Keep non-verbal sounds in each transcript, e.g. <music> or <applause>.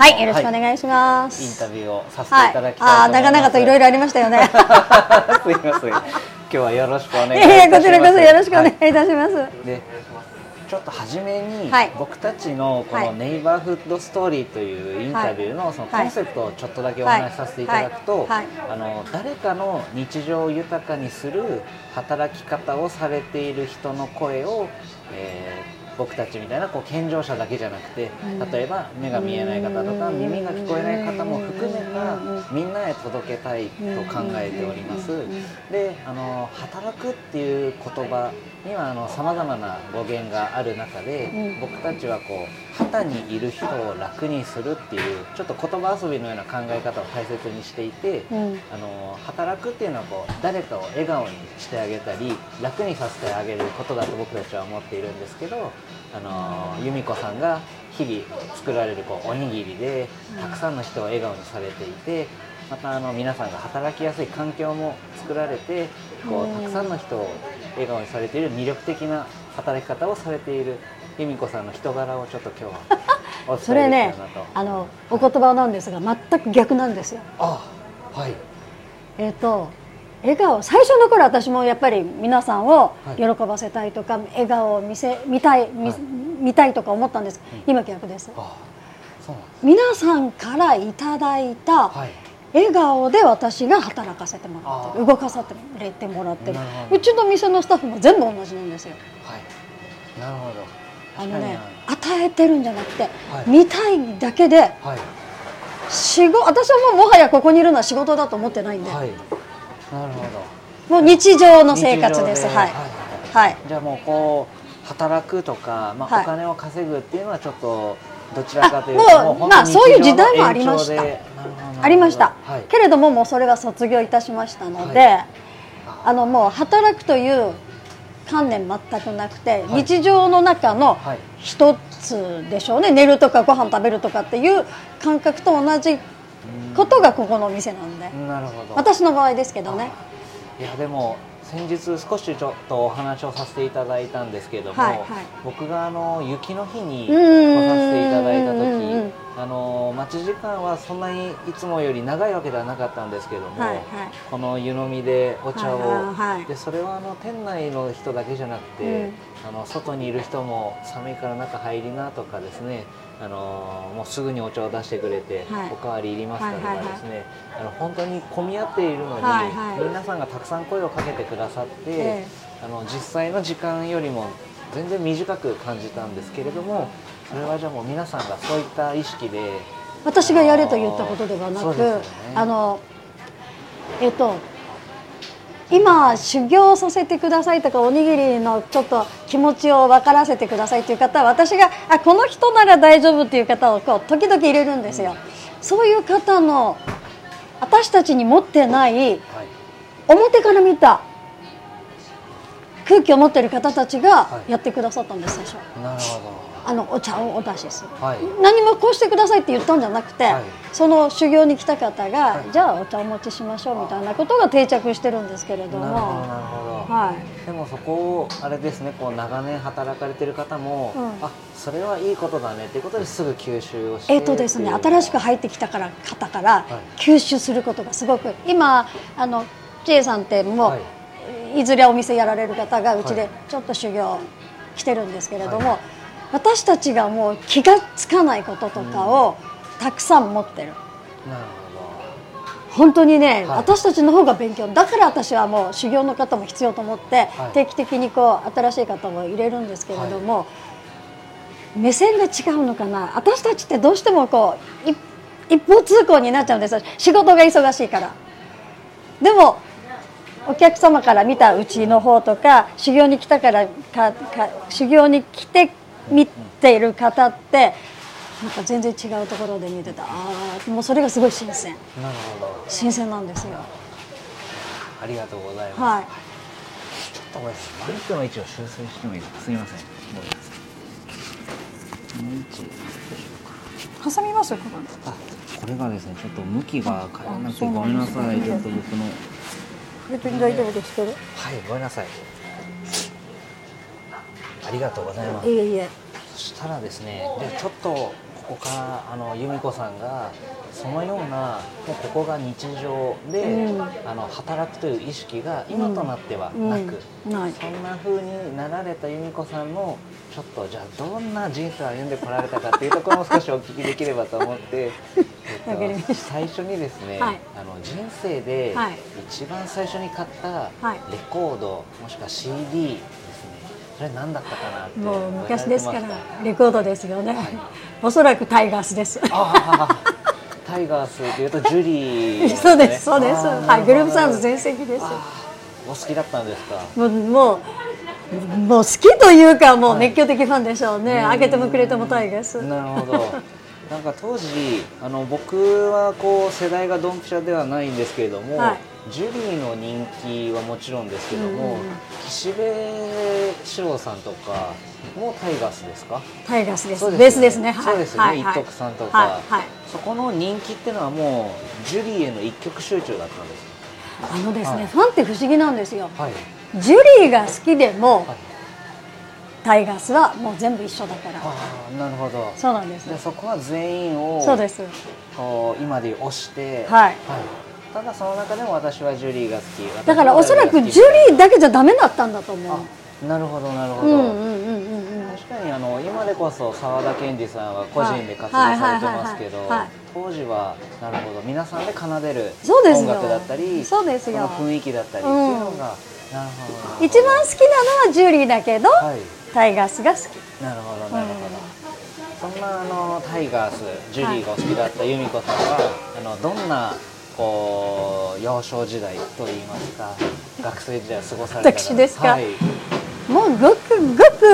はい、よろしくお願いします。インタビューをさせていただきたいと思います。はい、あ長々といろいろありましたよね。<laughs> すいません。今日はよろしくお願いいたします。いやこちらこそよろしくお願いいたします。はい、でちょっと初めに、僕たちのこのネイバーフッドストーリーというインタビューのそのコンセプトをちょっとだけお話しさせていただくと、あの誰かの日常を豊かにする働き方をされている人の声を、えー、僕たちみたいなこう健常者だけじゃなくて例えば目が見えない方とか耳が聞こえない方も含めたみんなへ届けたいと考えております。であの働くっていう言葉にはさまざまな語源がある中で僕たちはこう旗にいる人を楽にするっていうちょっと言葉遊びのような考え方を大切にしていて、あの働くっていうのはこう誰かを笑顔にしてあげたり楽にさせてあげることだと僕たちは思っているんですけどあの由美子さんが日々作られるこうおにぎりでたくさんの人を笑顔にされていてまたあの皆さんが働きやすい環境も作られてこうたくさんの人を笑顔にされている魅力的な働き方をされている由美子さんの人柄をちょっと今日は <laughs> お伝えできたなと。それねあのお言葉なんですが全く逆なんですよ。あはい。えっ、ー、と笑顔最初の頃私もやっぱり皆さんを喜ばせたいとか、はい、笑顔を見せ見たい見はい、見たいとか思ったんです、うん、今逆です。皆さんからいただいた笑顔で私が働かせてもらってる動かされてもらってる。うちの店のスタッフも全部同じなんですよ。はい、なるほどあのね与えてるんじゃなくて、はい、見たいだけで、はい、仕事私はもうもはやここにいるのは仕事だと思ってないんで、はい、なるほど。もう日常の生活です。はい、はい、じゃあもうこう働くとか、まあ、お金を稼ぐっていうのはちょっとどちらかというともうまあそういう時代もありました。ありました、はい、けれどももうそれは卒業いたしましたので、はい、あのもう働くという観念全くなくて、はい、日常の中の一つでしょうね。寝るとかご飯食べるとかっていう感覚と同じことがここのお店なんで。なるほど。私の場合ですけどね。いやでも先日少しちょっとお話をさせていただいたんですけれども、はいはい、僕があの雪の日に来させていただいた時あの待ち時間はそんなにいつもより長いわけではなかったんですけども、はいはい、この湯飲みでお茶を、はいはい、でそれはあの店内の人だけじゃなくて、うん、あの外にいる人も寒いから中入りなとかですねあのもうすぐにお茶を出してくれて、はい、おかわりいりますかとかですね、あの本当に混み合っているのに、はいはい、皆さんがたくさん声をかけてくださって、えー、あの実際の時間よりも全然短く感じたんですけれどもそれはじゃあもう皆さんがそういった意識で私がやれと言ったことではなく、ね、あのえっと今修行させてくださいとかおにぎりのちょっと気持ちを分からせてくださいという方は私があこの人なら大丈夫っていう方をこう時々入れるんですよ、そういう方の私たちに持ってない表から見た空気を持っている方たちがやってくださったんです最初。なるほどあのお茶をお出しする、はい、何もこうしてくださいって言ったんじゃなくて、はい、その修行に来た方が、はい、じゃあお茶お持ちしましょうみたいなことが定着してるんですけれども。なるほどはい、でもそこをあれですねこう長年働かれてる方も、うん、あそれはいいことだねっていうことですぐ吸収をして。えっ、とですね新しく入ってきたから方から吸収することがすごく今あの千恵さんってもう、い、ずれお店やられる方がうちでちょっと修行来てるんですけれども、私たちがもう気が付かないこととかをたくさん持ってる。なるほど。本当にね、はい、私たちの方が勉強。だから私はもう修行の方も必要と思って、はい、定期的にこう新しい方も入れるんですけれども、はい、目線が違うのかな。私たちってどうしてもこう一方通行になっちゃうんです。仕事が忙しいから。でもお客様から見たうちの方とか修行に来たからかか修行に来て見ている方ってなんか全然違うところで見てたああもうそれがすごい新鮮。なるほど。新鮮なんですよ。ありがとうございます、はい、ちょっとこれマイクの位置を修正してもいいですか？すみません。もう位置挟みますよここあこれがですねちょっと向きが変えなくてごめんなさい。ちょっと僕の別に大丈夫ですけどはいごめんなさいありがとうございます。いえいえ。そしたらですねじゃちょっとここかあの由美子さんがそのようなもうここが日常で、うん、あの働くという意識が今となってはなく、うん。うん、そんな風になられた由美子さんのちょっとじゃあどんな人生を歩んでこられたかっていうところも少しお聞きできればと思って。<laughs> えっと、最初にですね、はい、あの人生で一番最初に買ったレコード、もしくは CD それ何だったかなもう昔ですからレコードですよね、はい、おそらくタイガースです。タイガースでいうとジュリー、ね、そうですそうです。はいグループサウンズ全盛期です。お好きだったんですか？もうもうもう好きというかもう熱狂的ファンでしょうね、はい、開けてもくれてもタイガースなるほど。なんか当時あの僕はこう世代がドンピシャではないんですけれども、はい、ジュリーの人気はもちろんですけども、うん、岸辺四郎さんとかもタイガースですか？タイガースです、ね、ベースですね。そうですね、はい、一徳さんとか、はい。はい、そこの人気っていうのはもうジュリーへの一極集中だったんですあのですね、ファンって不思議なんですよ、ジュリーが好きでも、タイガースはもう全部一緒だから。なるほど。そうなんです。でそこは全員をそうです。こう今で押して、はい。はい。ただその中でも私はジュリーが好き。だからおそらくジュリーだけじゃダメだったんだと思う。なるほどなるほど。うんうんうんうん。確かにあの今でこそ澤田研二さんは個人で活動されてますけど、当時はなるほど皆さんで奏でる音楽だったり、そうですよ。雰囲気だったりっていうのが。なるほど一番好きなのはジュリーだけど、はいタイガースが好きなるほどなるほど、うん、そんなあのタイガースジュリーがお好きだった由美子さんはあのどんなこう幼少時代といいますか学生時代を過ごされた私ですか、はい、もうごくごく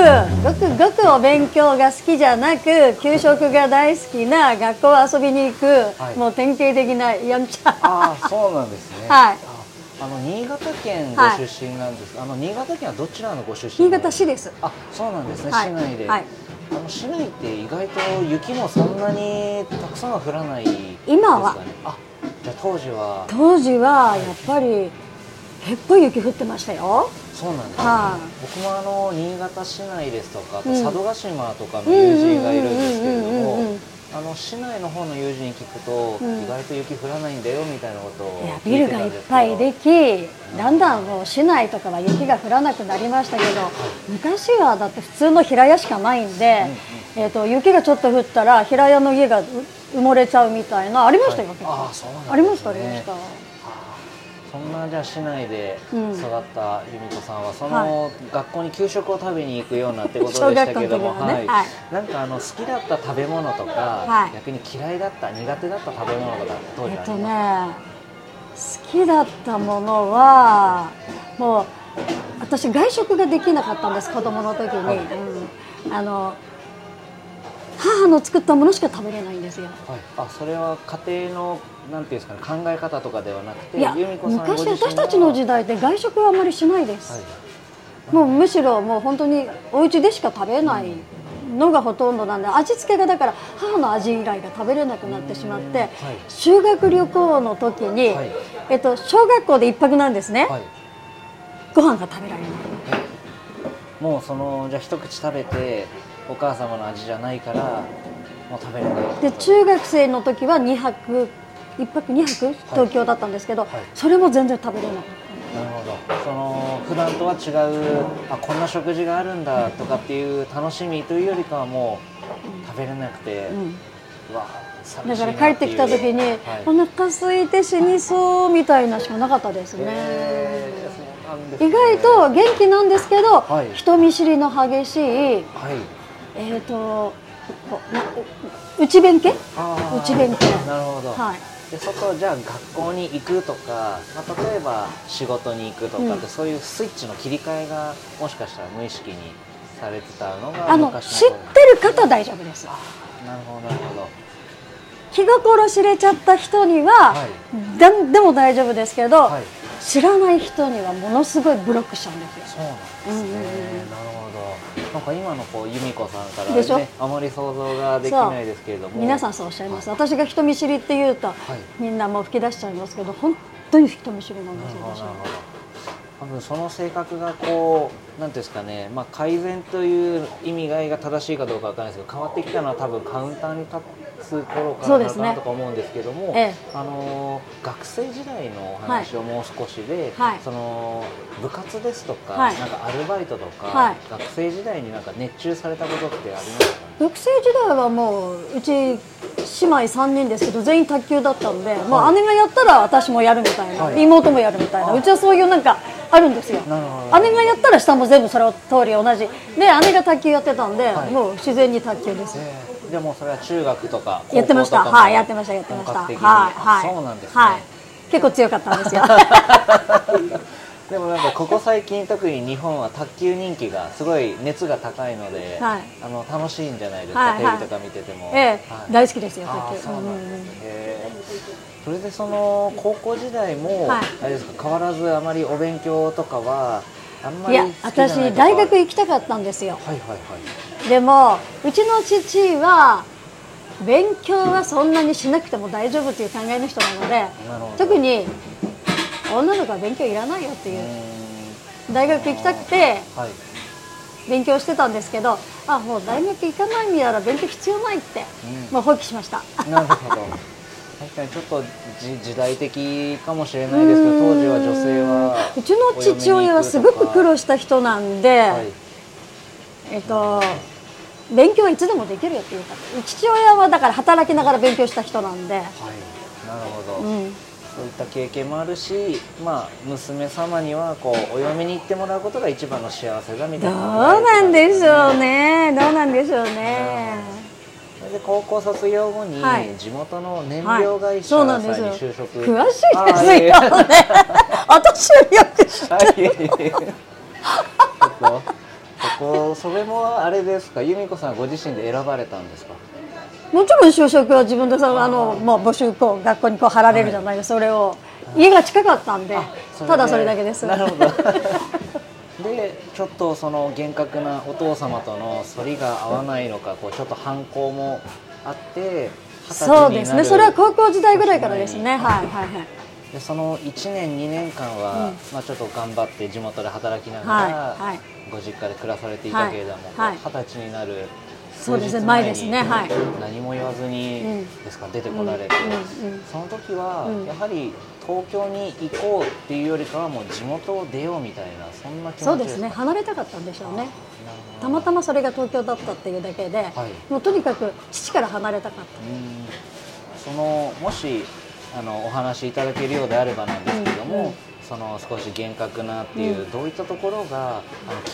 ごくごくお勉強が好きじゃなく給食が大好きな学校遊びに行く、はい、もう典型的なやんちゃ。ああそうなんですね。はい。あの新潟県ご出身なんです、はい、あの新潟県はどちらのご出身？新潟市です。あそうなんですね、はい、市内で、はい、あの市内って意外と雪もそんなにたくさんは降らないですか、ね、今は。あじゃあ当時は。当時はやっぱり結構雪降ってましたよ。そうなんです、ね、はあ、僕もあの新潟市内ですとか、佐渡島とかの友人がいるんですけれどもあの市内の方の友人に聞くと、うん、意外と雪降らないんだよみたいなことをいやビルがいっぱいできだんだんもう市内とかは雪が降らなくなりましたけど、昔はだって普通の平屋しかないんで、うんうん、えーと、雪がちょっと降ったら平屋の家が埋もれちゃうみたいなありましたよ、はい、あそうなん、ね、ありましたありました。そんなじゃあ市内で育った由美子さんは、その学校に給食を食べに行くようなってことでしたけども、はい、なんかあの好きだった食べ物とか、逆に嫌いだった苦手だった食べ物とか当時ありますか、えっとね、好きだったものはもう私外食ができなかったんです子供の時に、あの母の作ったものしか食べれないんですよ。はい、あそれは家庭のなんていうんですかね考え方とかではなくていや昔私たちの時代で外食はあまりしないです、はい、もうむしろもう本当にお家でしか食べないのがほとんどなんで味付けがだから母の味以来が食べれなくなってしまって、はい、修学旅行の時に、はい、えっと、小学校で一泊なんですね、はい、ご飯が食べられない。もうそのじゃあ一口食べてお母様の味じゃないからもう食べれないで中学生の時は2泊1泊2泊？東京だったんですけど、はい。はい、それも全然食べれなかった。なるほど。その普段とは違うあこんな食事があるんだとかっていう楽しみというよりかはもう食べれなくて、うん。うわだから帰ってきた時に、はい、お腹空いて死にそうみたいなしかなかったですね、意外と元気なんですけど、はい、人見知りの激しい、はい、えっ、ー、と内弁慶？内弁慶。なるほど、はい、で外じゃあ学校に行くとか、まあ、例えば仕事に行くとかって、うん、そういうスイッチの切り替えがもしかしたら無意識にされてたのがあの知ってる方大丈夫です。なるほどなるほど。気心知れちゃった人には、はい、でも大丈夫ですけど、はい、知らない人にはものすごいブロックしちゃうんですよ。そうなんですね、うんうんうん、なるほどなんか今のこう由美子さんからねあまり想像ができないですけれども。皆さんそうおっしゃいます、はい、私が人見知りって言うと、みんなもう吹き出しちゃいますけど本当に人見知りなんですよ私は多分その性格がこうなんていうんですかね、まあ、改善という意味合いが正しいかどうかわからないですけど変わってきたのは多分カウンターに立つ頃からなのかなとか思うんですけども、ねええ、あの学生時代のお話をもう少しで、はい、その部活ですとか、はい、なんかアルバイトとか、はい、学生時代になんか熱中されたことってありますか、ね、学生時代はもううち姉妹3人ですけど全員卓球だったんで、もう姉がやったら私もやるみたいな、妹もやるみたいなうちはそういうなんかあるんですよ。姉がやったら下も全部それを通り同じ。で姉が卓球やってたんで、はい、もう自然に卓球です、えー、でもそれは中学とかやってました。はいやってましたやってました。はいはい。そうなんですね、はい、結構強かったんですよ <laughs> でもなんかここ最近特に日本は卓球人気がすごい熱が高いので、はい、あの楽しいんじゃないですか、はいはい、テレビとか見てても、ええはい、大好きですよ卓球。そうなんですね、それでその高校時代も、はい、あれですか変わらずあまりお勉強とかはあんまりいや私大学行きたかったんですよ、はいはいはい、でもうちの父は勉強はそんなにしなくても大丈夫という考えの人なので特に女の子は勉強いらないよっていう。大学行きたくて勉強してたんですけどあもう大学行かないんやら勉強必要ないって、もう放棄しました。なるほど。確かにちょっと時代的かもしれないですけど当時は女性はうちの父親はすごく苦労した人なんで、はい、えっと勉強はいつでもできるよっていうか父親はだから働きながら勉強した人なんで、はい、なるほど、うんそういった経験もあるし、まあ、娘様にはこうお嫁に行ってもらうことが一番の幸せだみたいな。どうなんでしょうね。どうなんでしょうね。それで高校卒業後に地元の燃料会社さんに就職、はい、詳しいですよね。<laughs> 私よりよく知ってるそこそれもあれですか？由美子さんご自身で選ばれたんですか？もちろん就職は自分でさあのもう募集こう学校にこう貼られるじゃないですか、はい、それを家が近かったんでただそれだけです。なるほど。<laughs> でちょっとその厳格なお父様との反りが合わないのかこうちょっと反抗もあってそうですね。それは高校時代ぐらいからですね。はい。はいはいでその1年2年間は、うん、まあ、ちょっと頑張って地元で働きながら、はいはい、ご実家で暮らされていたけれども二十、はい。はい、歳になるそうですね前ですねはい。何も言わずにですか、出てこられて、その時はやはり東京に行こうっていうよりかはもう地元を出ようみたいなそんな気持ちそうですね離れたかったんでしょうね。たまたまそれが東京だったっていうだけで、はい、もうとにかく父から離れたかった。そのもしあのお話しいただけるようであればなんですけども、うんうん、その少し厳格なっていう、うん、どういったところがあの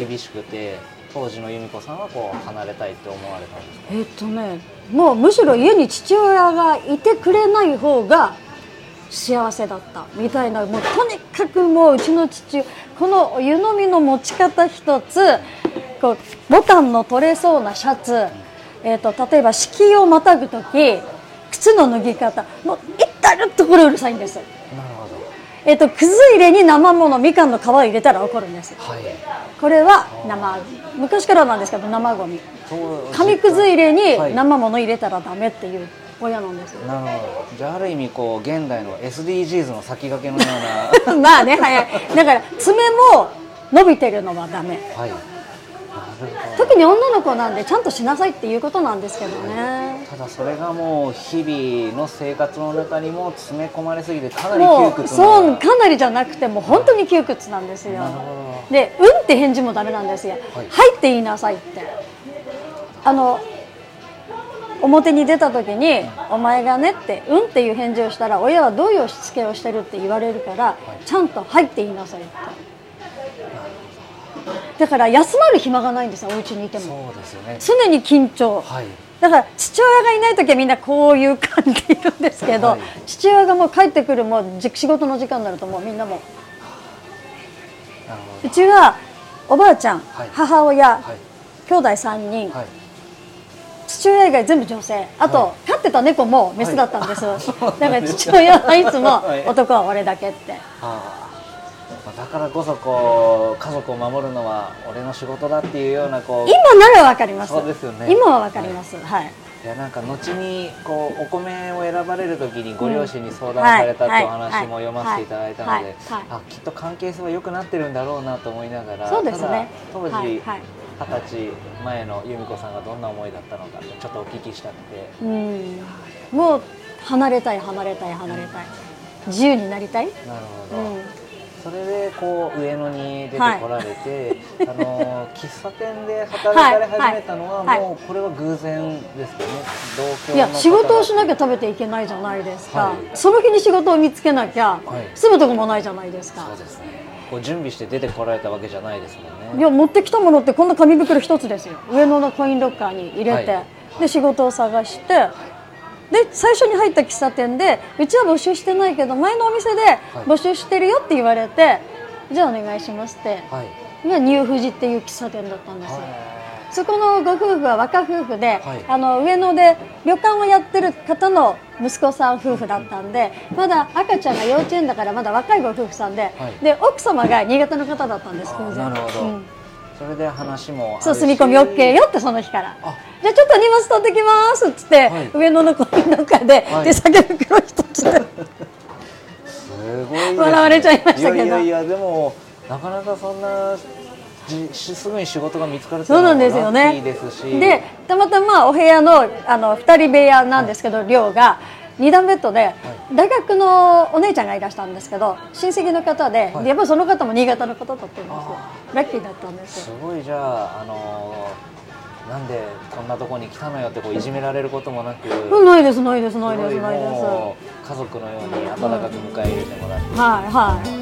厳しくて当時の由美子さんはこう離れたいって思われたんですか？えっとねもうむしろ家に父親がいてくれない方が幸せだったみたいなもうとにかくもううちの父この湯飲みの持ち方一つこうボタンの取れそうなシャツ、えーと、例えば敷居をまたぐ時靴の脱ぎ方もう至る所うるさいんです。えっ、ー、と、くず入れに生ものみかんの皮を入れたら怒るんです、はい、これは生昔からなんですけど生ゴミ。紙くず入れに生もの入れたらダメっていう親なんですなるほど。じゃあある意味こう現代の SDGs の先駆けのような。<laughs> まあねはい。だから爪も伸びてるのはダメ、はい。特に女の子なんでちゃんとしなさいっていうことなんですけどねただそれがもう日々の生活の中にも詰め込まれすぎてかなり窮屈そうかなりじゃなくてもう本当に窮屈なんですよ。で「うん」って返事もダメなんですよ「はい」はい、って言いなさいって。あの表に出た時に「お前がね」って「うん」っていう返事をしたら親はどういう押し付けをしてるって言われるからちゃんと「はい」って言いなさいって。だから休まる暇がないんですよお家にいても。そうですよ、ね、常に緊張、はい、だから父親がいない時はみんなこういう感じでいるんですけど、はい、父親がもう帰ってくるもう仕事の時間になるともうみんなも。うちはおばあちゃん、はい、母親、はい、兄弟3人、はい、父親以外全部女性。あと、飼ってた猫もメスだったんです、だから父親はいつも男は俺だけって。はあだからこそこう家族を守るのは俺の仕事だっていうようなこう今ならわかります。そうですよね。今はわかります、はい、はい、いやなんか後にこうお米を選ばれる時にご両親に相談されたってお話も読ませていただいたのであきっと関係性は良くなってるんだろうなと思いながらそうですね。当時二十、歳前の由美子さんがどんな思いだったのかちょっとお聞きしたくて。うん。もう離れたい離れたい離れたい。自由になりたい？なるほど、うんそれでこう上野に出てこられて、はい、あの喫茶店で働かれ始めたのは、もうこれは偶然ですかね。同居いや仕事をしなきゃ食べていけないじゃないですか、はい、その日に仕事を見つけなきゃ、住むとこもないじゃないですか。そうですね。こう準備して出てこられたわけじゃないですもんね。いや持ってきたものってこんな紙袋一つですよ。上野のコインロッカーに入れて、で仕事を探してで最初に入った喫茶店でうちは募集してないけど前のお店で募集してるよって言われて、はい、じゃあお願いしますって、はい、ニューフジっていう喫茶店だったんですよ。そこのご夫婦は若夫婦で、はい、あの上野で旅館をやってる方の息子さん夫婦だったんでまだ赤ちゃんが幼稚園だからまだ若いご夫婦さんではい、で奥様が新潟の方だったんです偶然。なるほど、うんそれで話もそう住み込み OK よってその日から。じゃあちょっと荷物取ってきますっつって、はい、上野のコインの中で、はい、手提げ袋一つ。ですごい、笑われちゃいましたけど。いやいやでもなかなかそんなすぐに仕事が見つかるそうなんですよね。でたまたまお部屋のあの2人部屋なんですけど、はい、寮が2段ベッドで、大学のお姉ちゃんがいらしたんですけど親戚の方で、やっぱりその方も新潟の方だったんですよ。ラッキーだったんですすごいじゃあ、あのー、なんでこんなところに来たのよってこういじめられることもなくないですないですないですないです。家族のように温かく迎え入れてもらって、はいはい